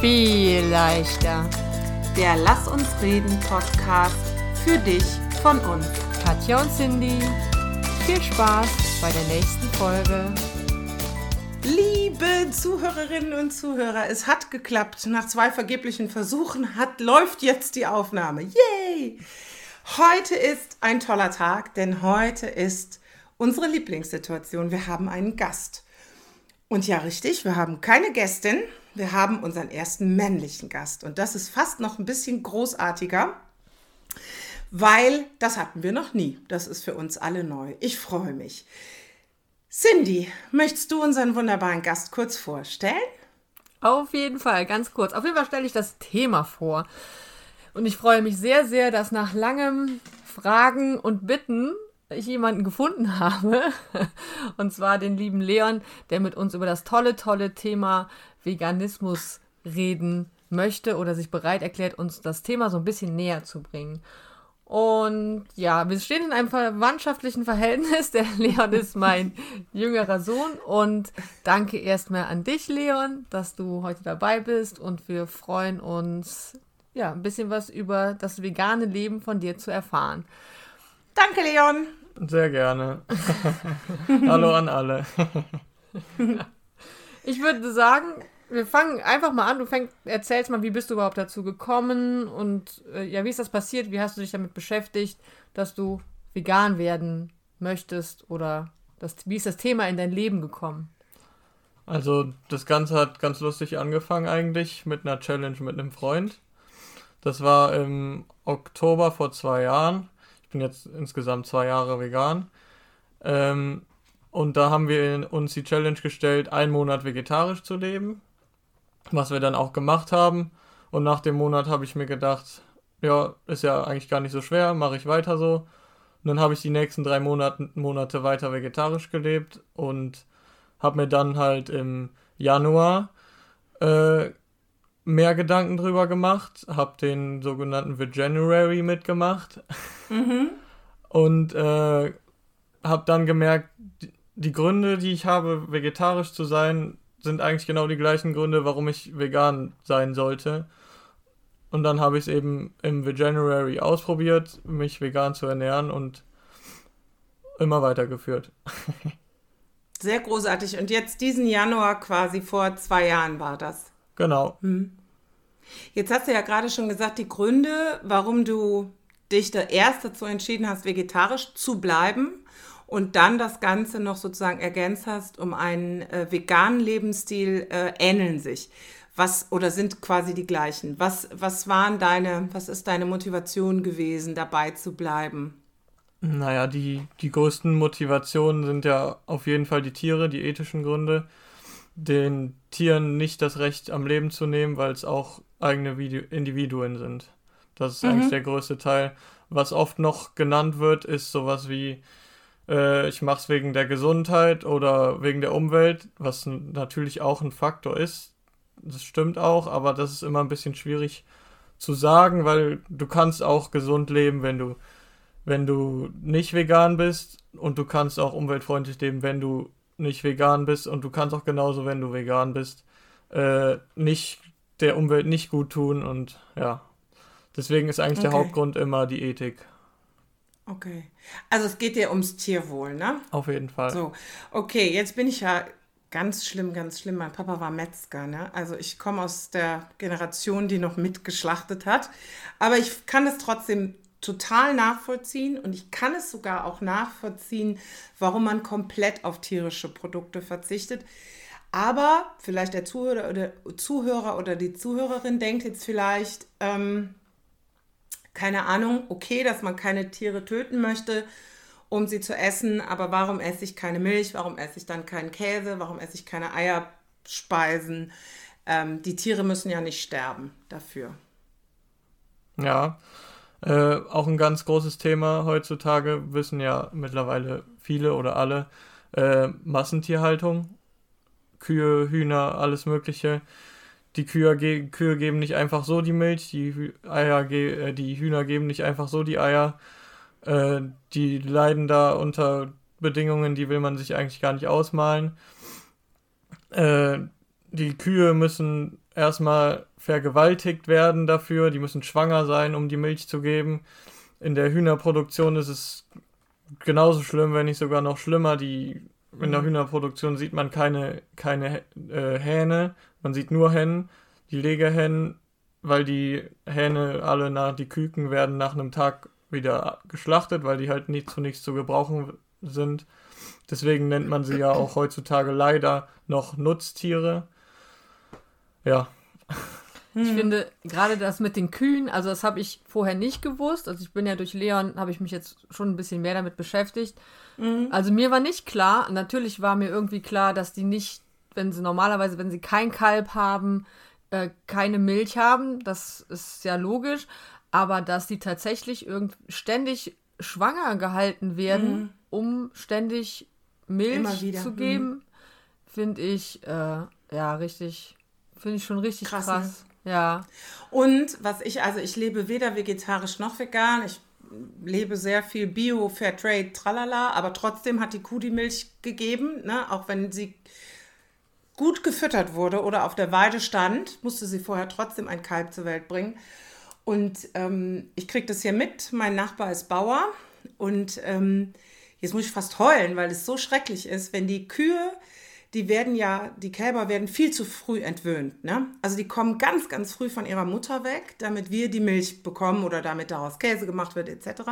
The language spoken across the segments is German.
viel leichter. Der Lass uns reden Podcast für dich von uns. Katja und Cindy, viel Spaß bei der nächsten Folge. Liebe Zuhörerinnen und Zuhörer, es hat geklappt. Nach zwei vergeblichen Versuchen hat, läuft jetzt die Aufnahme. Yay! Heute ist ein toller Tag, denn heute ist unsere Lieblingssituation. Wir haben einen Gast. Und ja, richtig, wir haben keine Gästin, wir haben unseren ersten männlichen Gast. Und das ist fast noch ein bisschen großartiger, weil das hatten wir noch nie. Das ist für uns alle neu. Ich freue mich. Cindy, möchtest du unseren wunderbaren Gast kurz vorstellen? Auf jeden Fall, ganz kurz. Auf jeden Fall stelle ich das Thema vor. Und ich freue mich sehr, sehr, dass nach langem Fragen und Bitten ich jemanden gefunden habe. Und zwar den lieben Leon, der mit uns über das tolle, tolle Thema Veganismus reden möchte oder sich bereit erklärt, uns das Thema so ein bisschen näher zu bringen. Und ja, wir stehen in einem verwandtschaftlichen Verhältnis. Der Leon ist mein jüngerer Sohn. Und danke erstmal an dich, Leon, dass du heute dabei bist. Und wir freuen uns, ja, ein bisschen was über das vegane Leben von dir zu erfahren. Danke, Leon. Sehr gerne. Hallo an alle. ich würde sagen, wir fangen einfach mal an. Du fängst, erzählst mal, wie bist du überhaupt dazu gekommen und äh, ja, wie ist das passiert? Wie hast du dich damit beschäftigt, dass du vegan werden möchtest oder das, wie ist das Thema in dein Leben gekommen? Also das Ganze hat ganz lustig angefangen eigentlich mit einer Challenge mit einem Freund. Das war im Oktober vor zwei Jahren. Ich bin jetzt insgesamt zwei Jahre vegan. Ähm, und da haben wir uns die Challenge gestellt, einen Monat vegetarisch zu leben was wir dann auch gemacht haben. Und nach dem Monat habe ich mir gedacht, ja, ist ja eigentlich gar nicht so schwer, mache ich weiter so. Und dann habe ich die nächsten drei Monate, Monate weiter vegetarisch gelebt und habe mir dann halt im Januar äh, mehr Gedanken drüber gemacht, habe den sogenannten Veganuary mitgemacht mhm. und äh, habe dann gemerkt, die Gründe, die ich habe, vegetarisch zu sein, sind eigentlich genau die gleichen Gründe, warum ich vegan sein sollte. Und dann habe ich es eben im Veganuary ausprobiert, mich vegan zu ernähren und immer weitergeführt. Sehr großartig. Und jetzt diesen Januar quasi vor zwei Jahren war das. Genau. Hm. Jetzt hast du ja gerade schon gesagt, die Gründe, warum du dich da erst dazu entschieden hast, vegetarisch zu bleiben und dann das Ganze noch sozusagen ergänzt hast um einen äh, veganen Lebensstil, äh, ähneln sich. Was oder sind quasi die gleichen? Was, was waren deine, was ist deine Motivation gewesen, dabei zu bleiben? Naja, die, die größten Motivationen sind ja auf jeden Fall die Tiere, die ethischen Gründe. Den Tieren nicht das Recht am Leben zu nehmen, weil es auch eigene Individuen sind. Das ist mhm. eigentlich der größte Teil. Was oft noch genannt wird, ist sowas wie äh, ich mache es wegen der Gesundheit oder wegen der Umwelt, was natürlich auch ein Faktor ist. Das stimmt auch, aber das ist immer ein bisschen schwierig zu sagen, weil du kannst auch gesund leben, wenn du wenn du nicht vegan bist und du kannst auch umweltfreundlich leben, wenn du nicht vegan bist und du kannst auch genauso, wenn du vegan bist, äh, nicht der Umwelt nicht gut tun und ja, deswegen ist eigentlich okay. der Hauptgrund immer die Ethik. Okay. Also es geht dir ums Tierwohl, ne? Auf jeden Fall. So, okay, jetzt bin ich ja ganz schlimm, ganz schlimm. Mein Papa war Metzger, ne? Also ich komme aus der Generation, die noch mitgeschlachtet hat. Aber ich kann es trotzdem total nachvollziehen und ich kann es sogar auch nachvollziehen, warum man komplett auf tierische Produkte verzichtet. Aber vielleicht der Zuhörer oder, Zuhörer oder die Zuhörerin denkt jetzt vielleicht, ähm, keine Ahnung, okay, dass man keine Tiere töten möchte, um sie zu essen, aber warum esse ich keine Milch, warum esse ich dann keinen Käse, warum esse ich keine Eierspeisen? Ähm, die Tiere müssen ja nicht sterben dafür. Ja, äh, auch ein ganz großes Thema heutzutage, wissen ja mittlerweile viele oder alle, äh, Massentierhaltung, Kühe, Hühner, alles Mögliche die Kühe, ge Kühe geben nicht einfach so die Milch, die Eier, äh, die Hühner geben nicht einfach so die Eier. Äh, die leiden da unter Bedingungen, die will man sich eigentlich gar nicht ausmalen. Äh, die Kühe müssen erstmal vergewaltigt werden dafür, die müssen schwanger sein, um die Milch zu geben. In der Hühnerproduktion ist es genauso schlimm, wenn nicht sogar noch schlimmer. Die, in der Hühnerproduktion sieht man keine, keine äh, Hähne, man sieht nur Hennen, die Legehennen, weil die Hähne alle nach, die Küken werden nach einem Tag wieder geschlachtet, weil die halt nicht zu nichts zu gebrauchen sind. Deswegen nennt man sie ja auch heutzutage leider noch Nutztiere. Ja. Ich finde gerade das mit den Kühen, also das habe ich vorher nicht gewusst. Also ich bin ja durch Leon, habe ich mich jetzt schon ein bisschen mehr damit beschäftigt. Also mir war nicht klar, natürlich war mir irgendwie klar, dass die nicht, wenn sie normalerweise, wenn sie kein Kalb haben, äh, keine Milch haben. Das ist ja logisch. Aber dass die tatsächlich irgend ständig schwanger gehalten werden, um ständig Milch zu mhm. geben, finde ich, äh, ja, richtig, finde ich schon richtig Krass, krass. ne? Ja. Und was ich, also ich lebe weder vegetarisch noch vegan. Ich lebe sehr viel Bio, Fairtrade, tralala, aber trotzdem hat die Kuh die Milch gegeben, ne? auch wenn sie gut gefüttert wurde oder auf der Weide stand, musste sie vorher trotzdem ein Kalb zur Welt bringen. Und ähm, ich kriege das hier mit. Mein Nachbar ist Bauer und ähm, jetzt muss ich fast heulen, weil es so schrecklich ist, wenn die Kühe, die werden ja, die Kälber werden viel zu früh entwöhnt. Ne? Also die kommen ganz, ganz früh von ihrer Mutter weg, damit wir die Milch bekommen oder damit daraus Käse gemacht wird etc.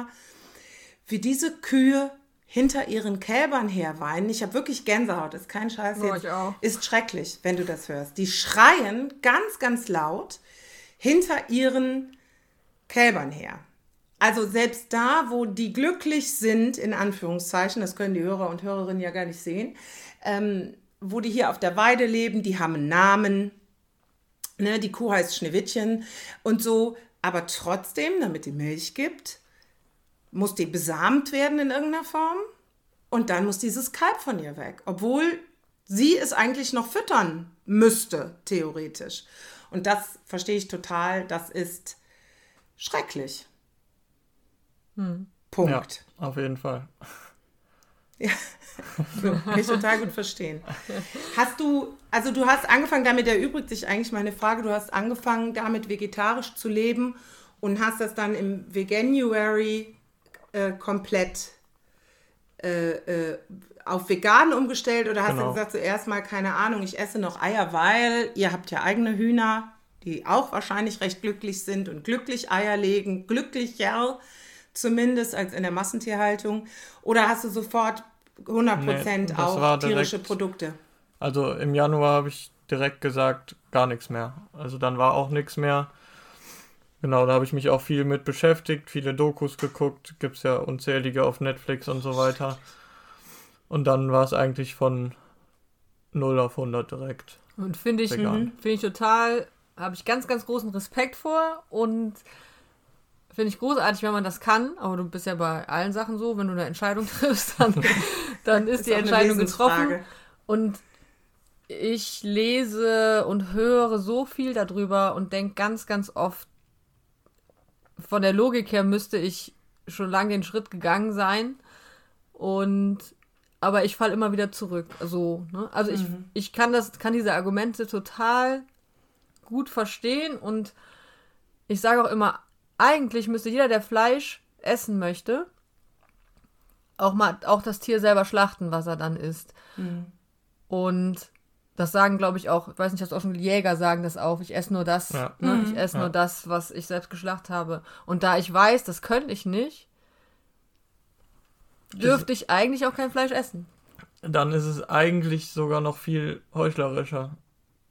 Wie diese Kühe hinter ihren Kälbern herweinen, ich habe wirklich Gänsehaut, ist kein Scheiß jetzt, ich auch. ist schrecklich, wenn du das hörst. Die schreien ganz, ganz laut hinter ihren Kälbern her. Also selbst da, wo die glücklich sind, in Anführungszeichen, das können die Hörer und Hörerinnen ja gar nicht sehen, ähm, wo die hier auf der Weide leben, die haben einen Namen, ne, die Kuh heißt Schneewittchen und so, aber trotzdem, damit die Milch gibt, muss die besamt werden in irgendeiner Form und dann muss dieses Kalb von ihr weg, obwohl sie es eigentlich noch füttern müsste, theoretisch. Und das verstehe ich total, das ist schrecklich. Punkt. Ja, auf jeden Fall. So, kann ich total gut verstehen. Hast du, also du hast angefangen, damit erübrigt sich eigentlich meine Frage, du hast angefangen, damit vegetarisch zu leben und hast das dann im Veganuary äh, komplett äh, äh, auf vegan umgestellt oder hast Genau. du gesagt, zuerst mal, keine Ahnung, ich esse noch Eier, weil ihr habt ja eigene Hühner, die auch wahrscheinlich recht glücklich sind und glücklich Eier legen, glücklicher zumindest als in der Massentierhaltung. Oder hast du sofort 100% Nee, war tierische direkt- Produkte? Also im Januar habe ich direkt gesagt, gar nichts mehr. Also dann war auch nichts mehr. Genau, da habe ich mich auch viel mit beschäftigt, viele Dokus geguckt, gibt es ja unzählige auf Netflix und so weiter. Und dann war es eigentlich von 0 auf 100 direkt. Und finde ich, finde ich total, habe ich ganz, ganz großen Respekt vor und finde ich großartig, wenn man das kann. Aber du bist ja bei allen Sachen so, wenn du eine Entscheidung triffst, dann, dann ist, die auch eine Entscheidung getroffen. Und ich lese und höre so viel darüber und denke ganz, ganz oft, von der Logik her müsste ich schon lange den Schritt gegangen sein. Und aber ich falle immer wieder zurück. Also, ne? also ich, ich kann das, kann diese Argumente total gut verstehen und ich sage auch immer, eigentlich müsste jeder, der Fleisch essen möchte, auch mal auch das Tier selber schlachten, was er dann isst. Und das sagen, glaube ich, auch, ich weiß nicht, das auch schon Jäger sagen das auch, ich esse nur das, Ja. ne? ich esse Ja. nur das, was ich selbst geschlachtet habe. Und da ich weiß, das könnte ich nicht, dürfte ich eigentlich auch kein Fleisch essen. Dann ist es eigentlich sogar noch viel heuchlerischer,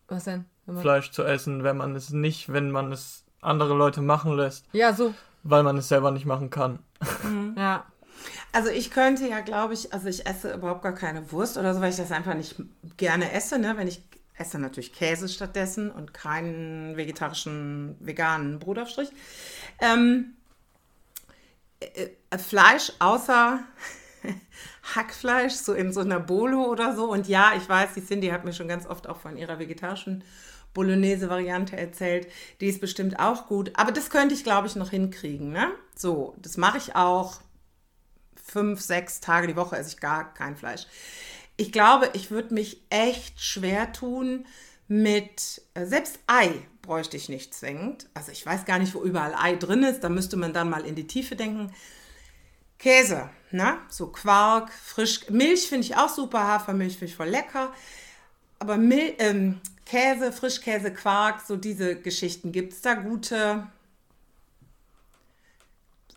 Was denn? Fleisch zu essen, wenn man es nicht, wenn man es andere Leute machen lässt, Ja, so. weil man es selber nicht machen kann. Ja. Also ich könnte ja, glaube ich, also ich esse überhaupt gar keine Wurst oder so, weil ich das einfach nicht gerne esse. Ne? Wenn ich esse natürlich Käse stattdessen und keinen vegetarischen, veganen Brotaufstrich. Ähm, äh, äh, Fleisch außer Hackfleisch, so in so einer Bolo oder so. Und ja, ich weiß, die Cindy hat mir schon ganz oft auch von ihrer vegetarischen Bolognese-Variante erzählt. Die ist bestimmt auch gut. Aber das könnte ich, glaube ich, noch hinkriegen. Ne? So, das mache ich auch fünf, sechs Tage die Woche esse ich gar kein Fleisch. Ich glaube, ich würde mich echt schwer tun, mit, äh, selbst Ei bräuchte ich nicht zwingend. Also ich weiß gar nicht, wo überall Ei drin ist. Da müsste man dann mal in die Tiefe denken. Käse, ne? So Quark, frisch. Milch finde ich auch super. Hafermilch finde ich voll lecker. Aber Mil ähm, Käse, Frischkäse, Quark, so diese Geschichten. Gibt es da gute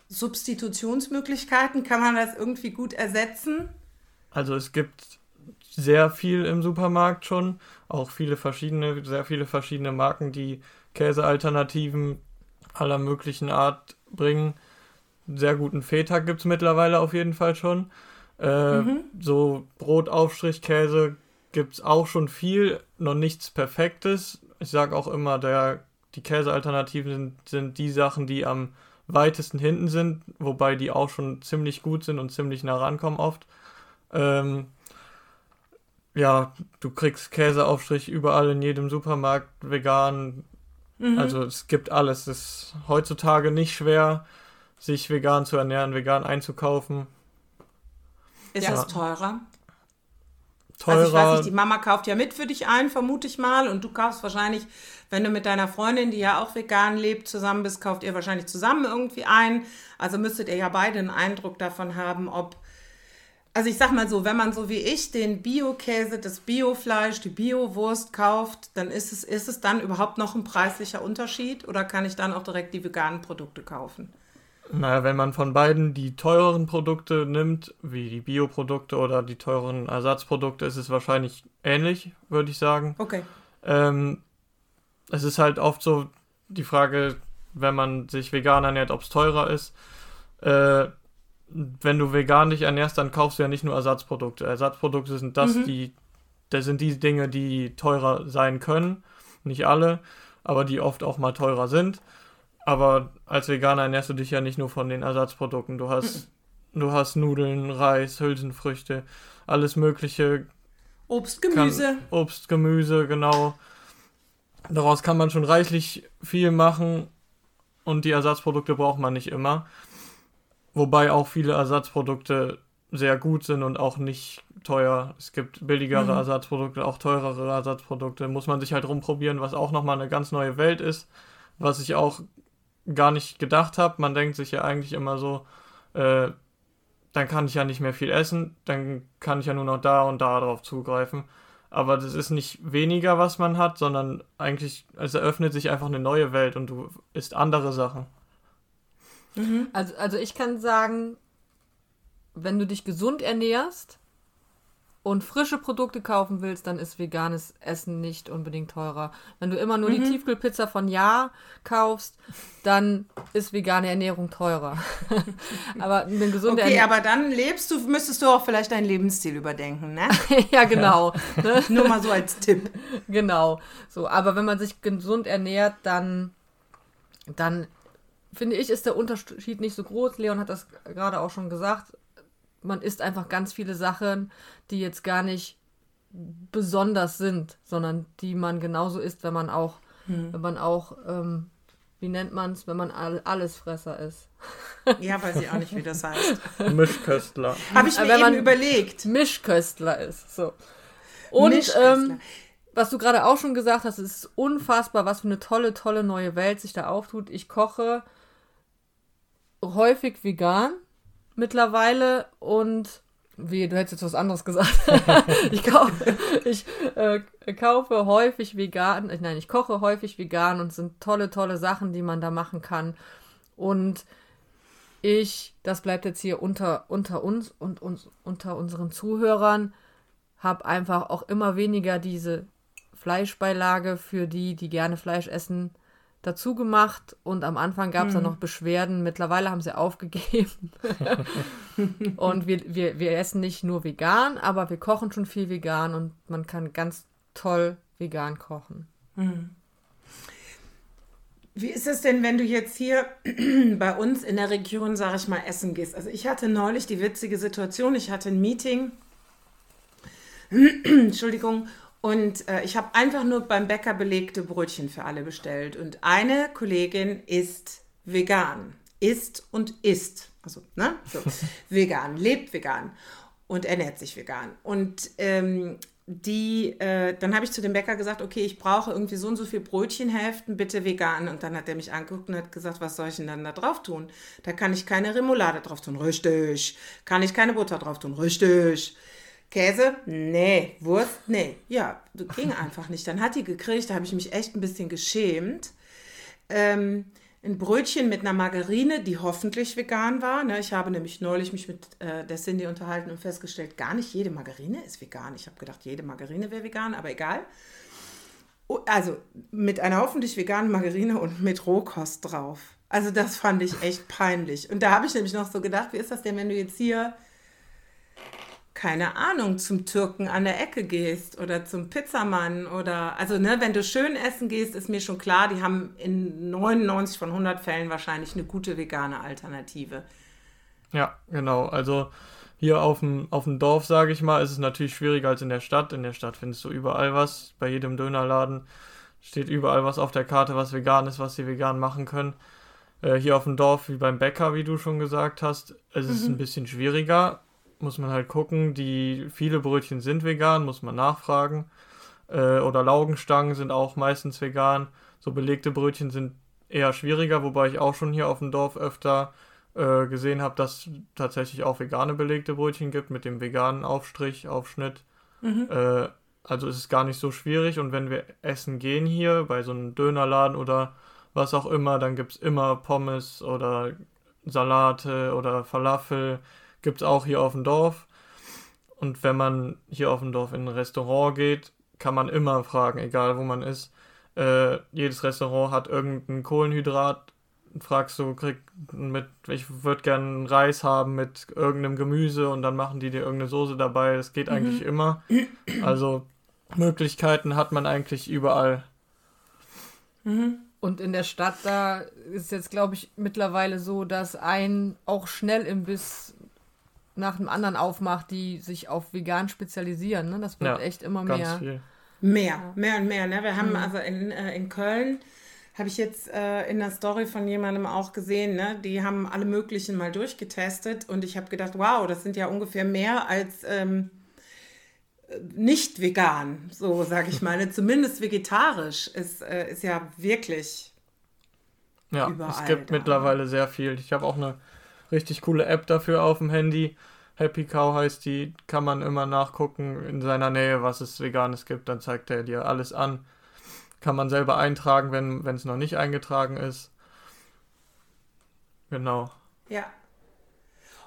Substitutionsmöglichkeiten? Kann man das irgendwie gut ersetzen? Also es gibt sehr viel im Supermarkt schon, auch viele verschiedene, sehr viele verschiedene Marken, die Käsealternativen aller möglichen Art bringen. Sehr guten Feta gibt es mittlerweile auf jeden Fall schon. Äh, mhm. So Brotaufstrichkäse gibt es auch schon viel, noch nichts Perfektes. Ich sage auch immer, der, die Käsealternativen sind, sind die Sachen, die am weitesten hinten sind, wobei die auch schon ziemlich gut sind und ziemlich nah rankommen oft. Ähm, ja, du kriegst Käseaufstrich überall in jedem Supermarkt vegan. Mhm. Also es gibt alles. Es ist heutzutage nicht schwer, sich vegan zu ernähren, vegan einzukaufen. Ist ja. das teurer? Teurer. Also ich weiß nicht, die Mama kauft ja mit für dich ein, vermute ich mal. Und du kaufst wahrscheinlich, wenn du mit deiner Freundin, die ja auch vegan lebt, zusammen bist, kauft ihr wahrscheinlich zusammen irgendwie ein. Also müsstet ihr ja beide einen Eindruck davon haben, ob also ich sag mal so, wenn man so wie ich den Bio-Käse, das Biofleisch, die Bio-Wurst kauft, dann ist es, ist es dann überhaupt noch ein preislicher Unterschied oder kann ich dann auch direkt die veganen Produkte kaufen? Naja, wenn man von beiden die teureren Produkte nimmt, wie die Bioprodukte oder die teuren Ersatzprodukte, ist es wahrscheinlich ähnlich, würde ich sagen. Okay. Ähm, es ist halt oft so die Frage, wenn man sich vegan ernährt, ob es teurer ist. Äh, wenn du vegan dich ernährst, dann kaufst du ja nicht nur Ersatzprodukte. Ersatzprodukte sind das, mhm. die, das sind die Dinge, die teurer sein können. Nicht alle, aber die oft auch mal teurer sind. Aber als Veganer ernährst du dich ja nicht nur von den Ersatzprodukten. Du hast, mhm. du hast Nudeln, Reis, Hülsenfrüchte, alles mögliche. Obst, Gemüse. Kann, Obst, Gemüse, genau. Daraus kann man schon reichlich viel machen und die Ersatzprodukte braucht man nicht immer. Wobei auch viele Ersatzprodukte sehr gut sind und auch nicht teuer. Es gibt billigere mhm. Ersatzprodukte, auch teurere Ersatzprodukte. Muss man sich halt rumprobieren, was auch nochmal eine ganz neue Welt ist. Was ich auch gar nicht gedacht habe. Man denkt sich ja eigentlich immer so, äh, dann kann ich ja nicht mehr viel essen, dann kann ich ja nur noch da und da drauf zugreifen. Aber das ist nicht weniger, was man hat, sondern eigentlich, es eröffnet sich einfach eine neue Welt und du isst andere Sachen. Mhm. Also, also ich kann sagen, wenn du dich gesund ernährst und frische Produkte kaufen willst, dann ist veganes Essen nicht unbedingt teurer. Wenn du immer nur mhm. die Tiefkühlpizza von Ja kaufst, dann ist vegane Ernährung teurer. aber eine gesunde Okay, Ernährung aber dann lebst du, müsstest du auch vielleicht deinen Lebensstil überdenken, ne? ja, genau. Ja. nur mal so als Tipp. Genau. So, aber wenn man sich gesund ernährt, dann dann finde ich, ist der Unterschied nicht so groß. Leon hat das gerade auch schon gesagt. Man isst einfach ganz viele Sachen, die jetzt gar nicht besonders sind, sondern die man genauso isst, wenn man auch, hm. wenn man auch, ähm, wie nennt man es, wenn man all, Allesfresser ist. Ja, weiß ich auch nicht, wie das heißt. Mischköstler. Habe ich mir wenn man überlegt. Mischköstler ist, so. Und ähm, was du gerade auch schon gesagt hast, es ist unfassbar, was für eine tolle, tolle neue Welt sich da auftut. Ich koche häufig vegan mittlerweile und wie, du hättest jetzt was anderes gesagt. ich kaufe, ich, äh, kaufe häufig vegan, nein, ich koche häufig vegan und es sind tolle, tolle Sachen, die man da machen kann. Und ich, das bleibt jetzt hier unter, unter uns und uns, unter unseren Zuhörern, habe einfach auch immer weniger diese Fleischbeilage für die, die gerne Fleisch essen, dazu gemacht und am Anfang gab es hm. dann noch Beschwerden. Mittlerweile haben sie aufgegeben. und wir, wir, wir essen nicht nur vegan, aber wir kochen schon viel vegan und man kann ganz toll vegan kochen. Hm. Wie ist es denn, wenn du jetzt hier bei uns in der Region, sag ich mal, essen gehst? Also ich hatte neulich die witzige Situation, ich hatte ein Meeting, Entschuldigung, und äh, ich habe einfach nur beim Bäcker belegte Brötchen für alle bestellt. Und eine Kollegin ist vegan. Ist und isst. Also, ne? So. vegan, lebt vegan und ernährt sich vegan. Und ähm, die, äh, dann habe ich zu dem Bäcker gesagt, okay, ich brauche irgendwie so und so viel Brötchenhälften, bitte vegan. Und dann hat er mich angeguckt und hat gesagt, was soll ich denn dann da drauf tun? Da kann ich keine Remoulade drauf tun. Richtig. Kann ich keine Butter drauf tun. Richtig. Käse? Nee. Wurst? Nee. Ja, ging einfach nicht. Dann hat die gekriegt, da habe ich mich echt ein bisschen geschämt. Ähm, ein Brötchen mit einer Margarine, die hoffentlich vegan war. Ne? Ich habe nämlich neulich mich mit äh, der Cindy unterhalten und festgestellt, gar nicht jede Margarine ist vegan. Ich habe gedacht, jede Margarine wäre vegan, aber egal. Oh, also mit einer hoffentlich veganen Margarine und mit Rohkost drauf. Also das fand ich echt peinlich. Und da habe ich nämlich noch so gedacht, wie ist das denn, wenn du jetzt hier keine Ahnung, zum Türken an der Ecke gehst oder zum Pizzamann oder, also ne, wenn du schön essen gehst, ist mir schon klar, die haben in 99 von 100 Fällen wahrscheinlich eine gute vegane Alternative. Ja, genau. Also hier auf dem, auf dem Dorf, sage ich mal, ist es natürlich schwieriger als in der Stadt. In der Stadt findest du überall was. Bei jedem Dönerladen steht überall was auf der Karte, was vegan ist, was sie vegan machen können. Äh, hier auf dem Dorf, wie beim Bäcker, wie du schon gesagt hast, es ist mhm. ein bisschen schwieriger muss man halt gucken. Die viele Brötchen sind vegan, muss man nachfragen. Äh, oder Laugenstangen sind auch meistens vegan. So belegte Brötchen sind eher schwieriger, wobei ich auch schon hier auf dem Dorf öfter äh, gesehen habe, dass tatsächlich auch vegane belegte Brötchen gibt mit dem veganen Aufstrich, Aufschnitt. Mhm. Äh, also ist es gar nicht so schwierig und wenn wir essen gehen hier bei so einem Dönerladen oder was auch immer, dann gibt es immer Pommes oder Salate oder Falafel gibt es auch hier auf dem Dorf. Und wenn man hier auf dem Dorf in ein Restaurant geht, kann man immer fragen, egal wo man ist. Äh, jedes Restaurant hat irgendein Kohlenhydrat. Fragst du, krieg mit, ich würde gerne Reis haben mit irgendeinem Gemüse und dann machen die dir irgendeine Soße dabei. Das geht mhm. eigentlich immer. Also Möglichkeiten hat man eigentlich überall. Mhm. Und in der Stadt, da ist jetzt, glaube ich, mittlerweile so, dass ein auch Schnellimbiss nach dem anderen aufmacht, die sich auf vegan spezialisieren. Ne? Das wird ja, echt immer mehr. Viel. Mehr, mehr und mehr. Ne? Wir haben mhm. also in, äh, in Köln, habe ich jetzt äh, in der Story von jemandem auch gesehen, ne? die haben alle möglichen mal durchgetestet und ich habe gedacht, wow, das sind ja ungefähr mehr als ähm, nicht vegan, so sage ich mal. Ne? Zumindest vegetarisch ist, äh, ist ja wirklich. Ja, es gibt da. mittlerweile sehr viel. Ich habe auch eine richtig coole App dafür auf dem Handy. Happy Cow heißt die, kann man immer nachgucken in seiner Nähe, was es Veganes gibt, dann zeigt er dir alles an. Kann man selber eintragen, wenn es noch nicht eingetragen ist. Genau. Ja.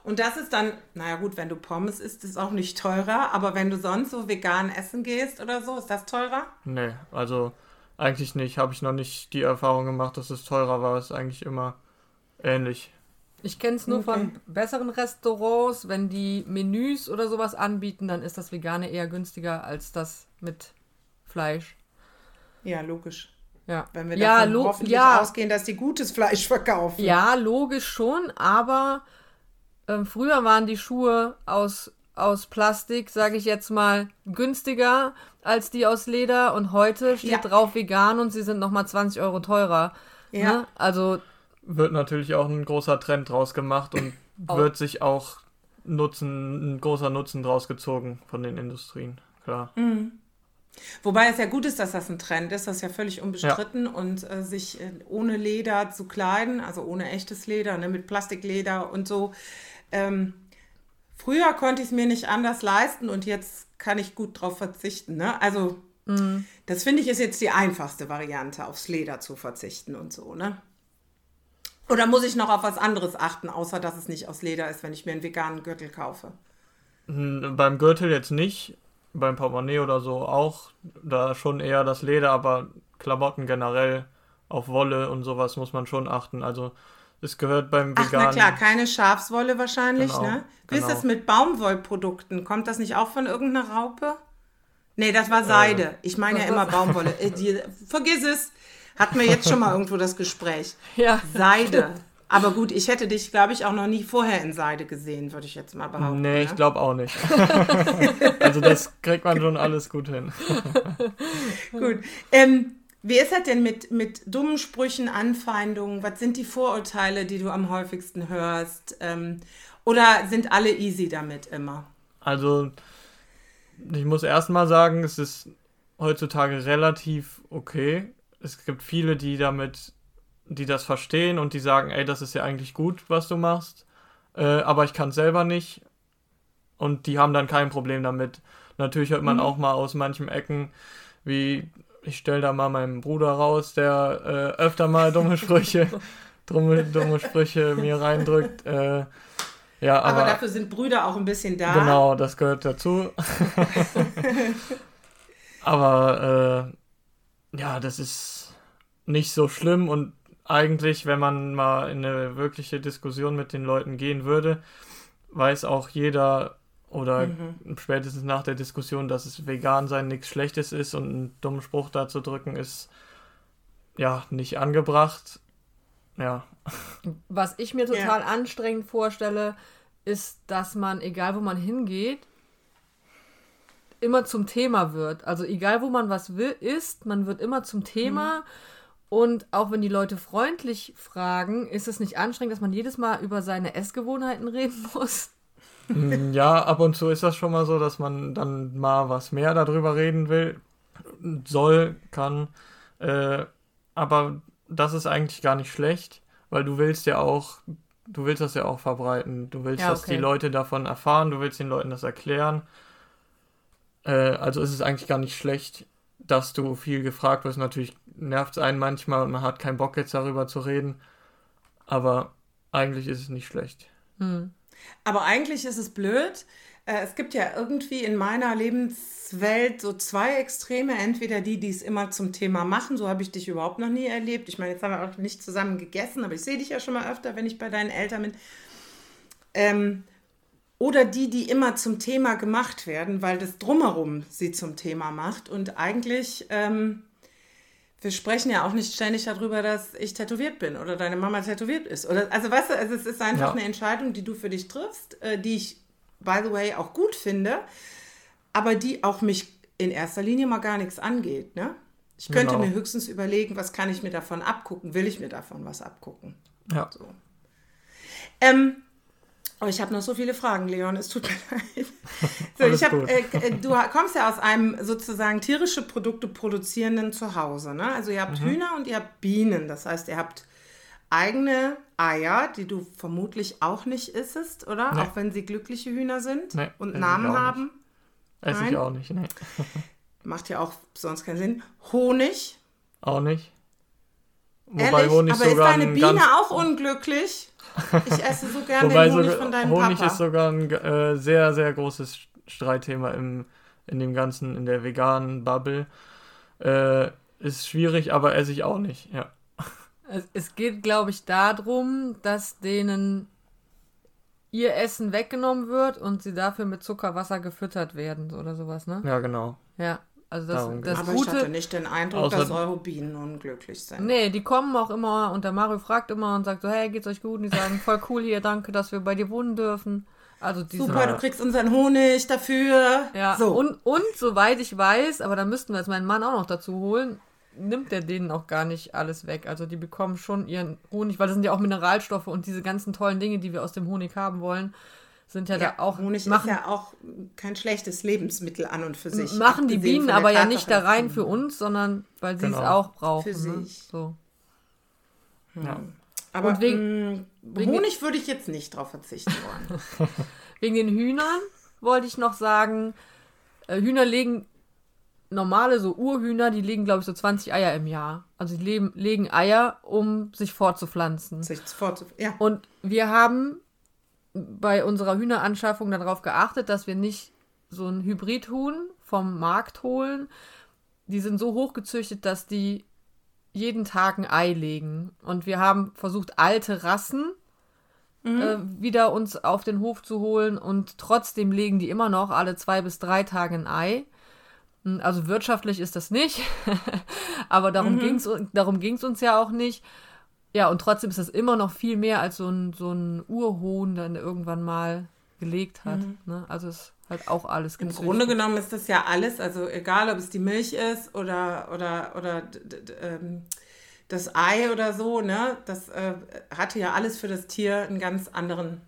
Und das ist dann, naja gut, wenn du Pommes isst, ist es auch nicht teurer, aber wenn du sonst so vegan essen gehst oder so, ist das teurer? Nee, also eigentlich nicht. Habe ich noch nicht die Erfahrung gemacht, dass es teurer war. Es ist eigentlich immer ähnlich. Ich kenne es nur okay. von besseren Restaurants. Wenn die Menüs oder sowas anbieten, dann ist das Vegane eher günstiger als das mit Fleisch. Ja, logisch. Ja, Wenn wir ja, davon hoffentlich ja. ausgehen, dass die gutes Fleisch verkaufen. Ja, logisch schon, aber äh, früher waren die Schuhe aus, aus Plastik, sage ich jetzt mal, günstiger als die aus Leder und heute steht ja. drauf vegan und sie sind nochmal 20 Euro teurer. Ja. Ne? Also wird natürlich auch ein großer Trend draus gemacht und auch. wird sich auch Nutzen, ein großer Nutzen draus gezogen von den Industrien, klar. Mhm. Wobei es ja gut ist, dass das ein Trend ist, das ist ja völlig unbestritten ja. und äh, sich äh, ohne Leder zu kleiden, also ohne echtes Leder, ne, mit Plastikleder und so. Ähm, früher konnte ich es mir nicht anders leisten und jetzt kann ich gut drauf verzichten. Ne? Also mhm. das finde ich ist jetzt die einfachste Variante, aufs Leder zu verzichten und so. Ne? Oder muss ich noch auf was anderes achten, außer dass es nicht aus Leder ist, wenn ich mir einen veganen Gürtel kaufe? Beim Gürtel jetzt nicht, beim Portemonnaie oder so auch. Da schon eher das Leder, aber Klamotten generell auf Wolle und sowas muss man schon achten. Also es gehört beim Veganen. Ach, na klar, keine Schafswolle wahrscheinlich, genau, ne? Wie genau. ist das mit Baumwollprodukten? Kommt das nicht auch von irgendeiner Raupe? Nee, das war Seide. Äh, ich meine ja immer Baumwolle. Äh, die, vergiss es. Hatten wir jetzt schon mal irgendwo das Gespräch. Ja. Seide. Aber gut, ich hätte dich, glaube ich, auch noch nie vorher in Seide gesehen, würde ich jetzt mal behaupten. Nee, ich glaube auch nicht. also das kriegt man schon alles gut hin. gut. Ähm, wie ist das denn mit, mit dummen Sprüchen, Anfeindungen? Was sind die Vorurteile, die du am häufigsten hörst? Ähm, oder sind alle easy damit immer? Also ich muss erstmal sagen, es ist heutzutage relativ okay. Es gibt viele, die damit, die das verstehen und die sagen, ey, das ist ja eigentlich gut, was du machst, äh, aber ich kann es selber nicht. Und die haben dann kein Problem damit. Natürlich hört man mhm. auch mal aus manchen Ecken, wie ich stelle da mal meinen Bruder raus, der äh, öfter mal dumme Sprüche, dumme, dumme Sprüche mir reindrückt. Äh, ja, aber, aber, dafür sind Brüder auch ein bisschen da. Genau, das gehört dazu. aber äh, ja, das ist nicht so schlimm und eigentlich, wenn man mal in eine wirkliche Diskussion mit den Leuten gehen würde, weiß auch jeder oder mhm. spätestens nach der Diskussion, dass es vegan sein nichts Schlechtes ist und einen dummen Spruch da zu drücken, ist ja nicht angebracht. Ja. Was ich mir total ja. anstrengend vorstelle, ist, dass man, egal wo man hingeht, immer zum Thema wird. Also egal wo man was will, ist, man wird immer zum Thema. Mhm. Und auch wenn die Leute freundlich fragen, ist es nicht anstrengend, dass man jedes Mal über seine Essgewohnheiten reden muss. Mm, ja, ab und zu ist das schon mal so, dass man dann mal was mehr darüber reden will, soll, kann. Äh, aber das ist eigentlich gar nicht schlecht, weil du willst ja auch du willst das ja auch verbreiten. Du willst, ja, okay. dass die Leute davon erfahren, du willst den Leuten das erklären. Äh, also ist es eigentlich gar nicht schlecht, dass du viel gefragt wirst. Natürlich nervt es einen manchmal und man hat keinen Bock jetzt darüber zu reden. Aber eigentlich ist es nicht schlecht. Hm. Aber eigentlich ist es blöd. Äh, es gibt ja irgendwie in meiner Lebenswelt so zwei Extreme. Entweder die, die es immer zum Thema machen, so habe ich dich überhaupt noch nie erlebt. Ich meine, jetzt haben wir auch nicht zusammen gegessen, aber ich sehe dich ja schon mal öfter, wenn ich bei deinen Eltern bin. Ähm, oder die, die immer zum Thema gemacht werden, weil das drumherum sie zum Thema macht. Und eigentlich, ähm, wir sprechen ja auch nicht ständig darüber, dass ich tätowiert bin oder deine Mama tätowiert ist. Oder, also weißt du, also es ist einfach ja. eine Entscheidung, die du für dich triffst, äh, die ich by the way, auch gut finde, aber die auch mich in erster Linie mal gar nichts angeht. Ne? Ich könnte genau. mir höchstens überlegen, was kann ich mir davon abgucken? Will ich mir davon was abgucken? Ja. So. Ähm, aber ich habe noch so viele Fragen, Leon. Es tut mir leid. So, ich hab, äh, äh, du kommst ja aus einem sozusagen tierische Produkte produzierenden Zuhause. Ne? Also ihr habt mhm. Hühner und ihr habt Bienen. Das heißt, ihr habt eigene Eier, die du vermutlich auch nicht isst, oder? Nee. Auch wenn sie glückliche Hühner sind nee, und Namen haben. Esse ich auch nicht, nee. Macht ja auch sonst keinen Sinn. Honig. Auch nicht. Wobei Ehrlich? Honig Aber sogar ist deine Biene auch unglücklich? Ich esse so gerne den Honig von deinem Honig Papa. ist sogar ein äh, sehr, sehr großes Streitthema im, in dem ganzen, in der veganen Bubble. Äh, ist schwierig, aber esse ich auch nicht, ja. Es geht, glaube ich, darum, dass denen ihr Essen weggenommen wird und sie dafür mit Zuckerwasser gefüttert werden oder sowas, ne? Ja, genau. Ja. Also das, das Aber Gute, ich hatte nicht den Eindruck, dass eure Bienen unglücklich sind. Nee, die kommen auch immer und der Mario fragt immer und sagt so, hey, geht's euch gut? Und die sagen, voll cool hier, danke, dass wir bei dir wohnen dürfen. Also diese, Super, du kriegst unseren Honig dafür. Ja, so. und, und soweit ich weiß, aber da müssten wir jetzt meinen Mann auch noch dazu holen, nimmt er denen auch gar nicht alles weg. Also die bekommen schon ihren Honig, weil das sind ja auch Mineralstoffe und diese ganzen tollen Dinge, die wir aus dem Honig haben wollen, sind ja, ja da auch. Honig machen, ist ja auch kein schlechtes Lebensmittel an und für sich. Machen die Bienen aber ja nicht da rein für uns, sondern weil sie genau. es auch brauchen. Für ne? sich. So. Hm. Ja. Aber und wegen, wegen Honig würde ich jetzt nicht drauf verzichten wollen. wegen den Hühnern wollte ich noch sagen, äh, Hühner legen normale so Urhühner, die legen, glaube ich, so 20 Eier im Jahr. Also die leben, legen Eier, um sich fortzupflanzen. Sich fortzupflanzen, ja. Und wir haben bei unserer Hühneranschaffung darauf geachtet, dass wir nicht so ein Hybridhuhn vom Markt holen. Die sind so hochgezüchtet, dass die jeden Tag ein Ei legen. Und wir haben versucht, alte Rassen mhm. äh, wieder uns auf den Hof zu holen. Und trotzdem legen die immer noch alle zwei bis drei Tage ein Ei. Hm, also wirtschaftlich ist das nicht, aber darum mhm. ging es darum ging's uns ja auch nicht. Ja, und trotzdem ist das immer noch viel mehr als so ein, so ein Urhuhn, der irgendwann mal gelegt hat. Mhm. Ne? Also ist halt auch alles Im Grunde genommen ist das ja alles, also egal ob es die Milch ist oder, oder, oder ähm, das Ei oder so, ne? Das äh, hatte ja alles für das Tier einen ganz anderen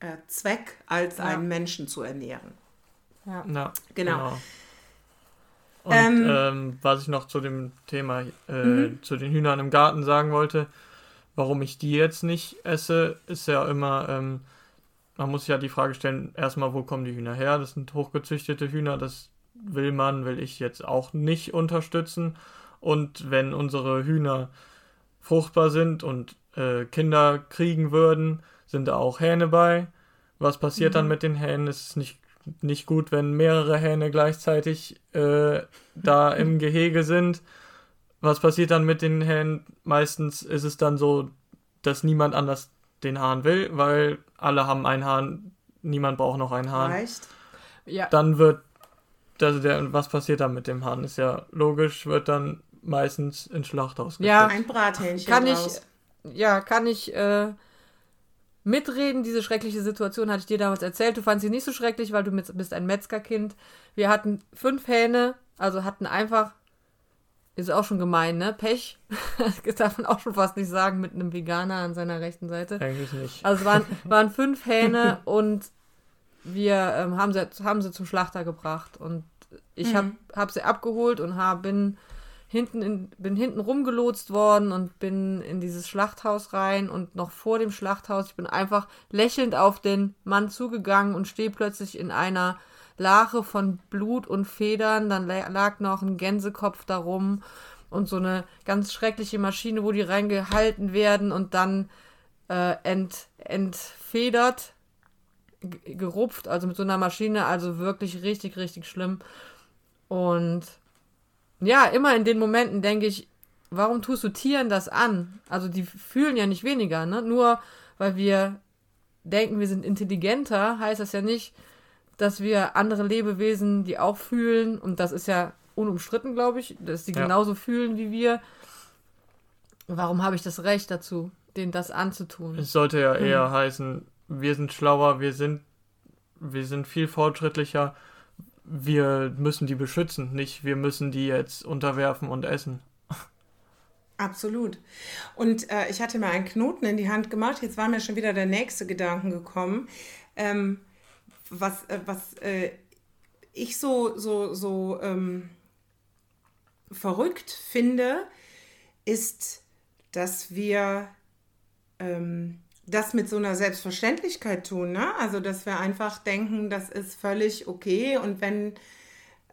äh, Zweck, als ja. einen Menschen zu ernähren. Ja. Ja, Genau. Und Ähm, ähm, was ich noch zu dem Thema, äh, Mhm. zu den Hühnern im Garten sagen wollte, warum ich die jetzt nicht esse, ist ja immer, ähm, man muss sich ja die Frage stellen, erstmal, wo kommen die Hühner her? Das sind hochgezüchtete Hühner, das will man, will ich jetzt auch nicht unterstützen. Und wenn unsere Hühner fruchtbar sind und äh, Kinder kriegen würden, sind da auch Hähne bei. Was passiert dann mit den Hähnen? Es ist nicht, nicht gut, wenn mehrere Hähne gleichzeitig äh, da im Gehege sind. Was passiert dann mit den Hähnen? Meistens ist es dann so, dass niemand anders den Hahn will, weil alle haben einen Hahn, niemand braucht noch einen Hahn. Reicht. Ja, Dann wird, also der, was passiert dann mit dem Hahn? Ist ja logisch, wird dann meistens ins Schlachthaus Ja. Ein Brathähnchen kann ich, draus. ja, kann ich äh, mitreden. Diese schreckliche Situation hatte ich dir damals erzählt. Du fandst sie nicht so schrecklich, weil du mit, bist ein Metzgerkind. Wir hatten fünf Hähne, also hatten einfach, ist auch schon gemein, ne? Pech. Das darf man auch schon fast nicht sagen mit einem Veganer an seiner rechten Seite. Eigentlich nicht. Also es waren, waren fünf Hähne und wir ähm, haben, sie, haben sie zum Schlachter gebracht. Und ich habe hab sie abgeholt und hab, bin, hinten in, bin hinten rumgelotst worden und bin in dieses Schlachthaus rein. Und noch vor dem Schlachthaus, ich bin einfach lächelnd auf den Mann zugegangen und stehe plötzlich in einer Lache von Blut und Federn. Dann la- lag noch ein Gänsekopf darum und so eine ganz schreckliche Maschine, wo die reingehalten werden und dann äh, ent, entfedert, gerupft, also mit so einer Maschine, also wirklich richtig, richtig schlimm. Und ja, immer in den Momenten denke ich, warum tust du Tieren das an? Also die fühlen ja nicht weniger, ne? Nur weil wir denken, wir sind intelligenter, heißt das ja nicht, dass wir andere Lebewesen, die auch fühlen, und das ist ja unumstritten, glaube ich, dass die Ja. genauso fühlen wie wir. Warum habe ich das Recht dazu, denen das anzutun? Es sollte ja Hm. eher heißen, wir sind schlauer, wir sind, wir sind viel fortschrittlicher, wir müssen die beschützen, nicht wir müssen die jetzt unterwerfen und essen. Absolut. Und äh, ich hatte mir einen Knoten in die Hand gemacht. Jetzt war mir schon wieder der nächste Gedanken gekommen. Ähm, was äh, was äh, ich so, so, so ähm, verrückt finde, ist, dass wir ähm, das mit so einer Selbstverständlichkeit tun. Ne? Also, dass wir einfach denken, das ist völlig okay. Und wenn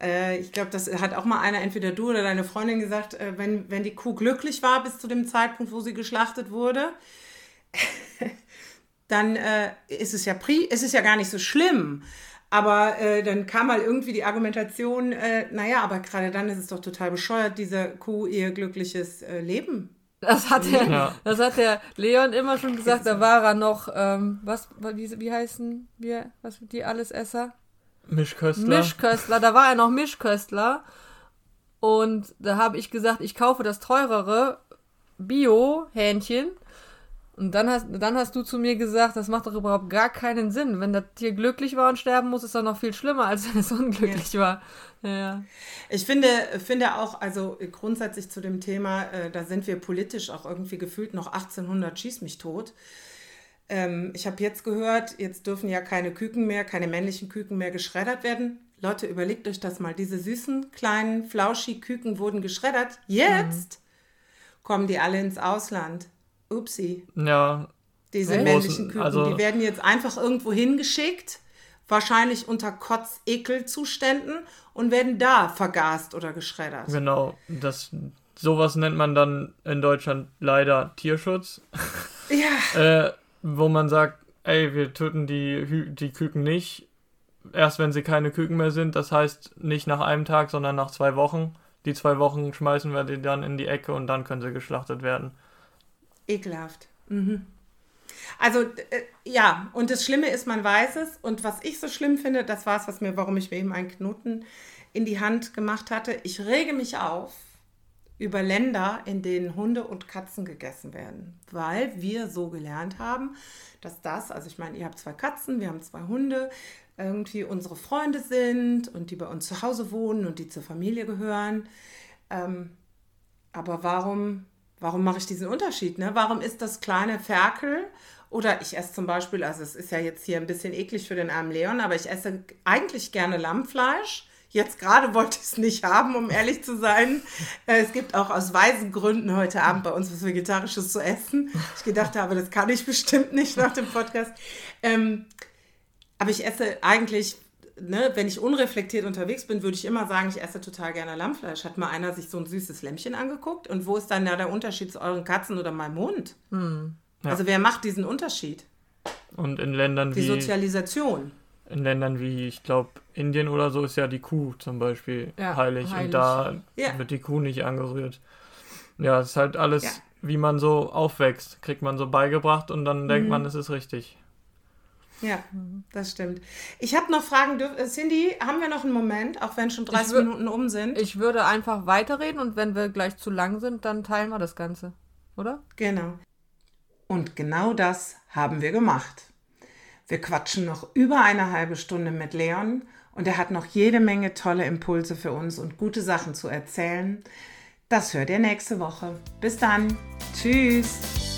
äh, ich glaube, das hat auch mal einer, entweder du oder deine Freundin gesagt, äh, wenn, wenn die Kuh glücklich war bis zu dem Zeitpunkt, wo sie geschlachtet wurde, dann äh, ist, es ja pri ist es ja gar nicht so schlimm. Aber äh, dann kam mal irgendwie die Argumentation, äh, naja, aber gerade dann ist es doch total bescheuert, dieser Kuh ihr glückliches äh, Leben. Das hat der, Ja. das hat der Leon immer schon gesagt. Da war er noch, ähm, was, wie, wie heißen wir, was die Allesesser? Mischköstler. Mischköstler. Da war er noch Mischköstler. Und da habe ich gesagt, ich kaufe das teurere Bio-Hähnchen. Und dann hast, dann hast du zu mir gesagt, das macht doch überhaupt gar keinen Sinn. Wenn das Tier glücklich war und sterben muss, ist das noch viel schlimmer, als wenn es unglücklich war. Ja, ja. Ich finde, finde auch, also grundsätzlich zu dem Thema, äh, da sind wir politisch auch irgendwie gefühlt noch 1800 schieß mich tot. Ähm, ich habe jetzt gehört, jetzt dürfen ja keine Küken mehr, keine männlichen Küken mehr geschreddert werden. Leute, überlegt euch das mal. Diese süßen, kleinen, flauschi Küken wurden geschreddert. Jetzt kommen die alle ins Ausland. Upsi. Ja, Diese Echt? männlichen Küken, Also- die werden jetzt einfach irgendwo hingeschickt, wahrscheinlich unter Kotz-Ekel-Zuständen und werden da vergast oder geschreddert. genau. Das, sowas nennt man dann in Deutschland leider Tierschutz. Ja, äh, wo man sagt, ey, wir töten die, Hü die Küken nicht, erst wenn sie keine Küken mehr sind. Das heißt nicht nach einem Tag, sondern nach zwei Wochen. Die zwei Wochen schmeißen wir die dann in die Ecke und dann können sie geschlachtet werden. Ekelhaft. Mhm. Also, äh, ja, und das Schlimme ist, man weiß es. Und was ich so schlimm finde, das war es, was mir, warum ich mir eben einen Knoten in die Hand gemacht hatte. Ich rege mich auf über Länder, in denen Hunde und Katzen gegessen werden, weil wir so gelernt haben, dass das, also ich meine, ihr habt zwei Katzen, wir haben zwei Hunde, irgendwie unsere Freunde sind und die bei uns zu Hause wohnen und die zur Familie gehören. Ähm, aber warum, warum mache ich diesen Unterschied? Ne? Warum ist das kleine Ferkel Oder ich esse zum Beispiel, also es ist ja jetzt hier ein bisschen eklig für den armen Leon, aber ich esse eigentlich gerne Lammfleisch. Jetzt gerade wollte ich es nicht haben, um ehrlich zu sein. Äh, es gibt auch aus weisen Gründen heute Abend bei uns was Vegetarisches zu essen. Ich gedacht habe, das kann ich bestimmt nicht nach dem Podcast. Ähm, aber ich esse eigentlich, ne, wenn ich unreflektiert unterwegs bin, würde ich immer sagen, ich esse total gerne Lammfleisch. Hat mal einer sich so ein süßes Lämmchen angeguckt? Und wo ist dann da der Unterschied zu euren Katzen oder meinem Hund? Ja. Also wer macht diesen Unterschied? Und in Ländern Die wie Sozialisation. in Ländern wie, ich glaube, Indien oder so ist ja die Kuh zum Beispiel Ja, heilig, heilig. und da Ja. wird die Kuh nicht angerührt. Ja, es ist halt alles, wie man so aufwächst, kriegt man so beigebracht und dann Mhm. denkt man, es ist richtig. Ja, das stimmt. Ich habe noch Fragen. äh, Cindy, haben wir noch einen Moment, auch wenn schon 30 wür- Minuten um sind? Ich würde einfach weiterreden und wenn wir gleich zu lang sind, dann teilen wir das Ganze. Oder? Genau. Und genau das haben wir gemacht. Wir quatschen noch über eine halbe Stunde mit Leon und er hat noch jede Menge tolle Impulse für uns und gute Sachen zu erzählen. Das hört ihr nächste Woche. Bis dann. Tschüss.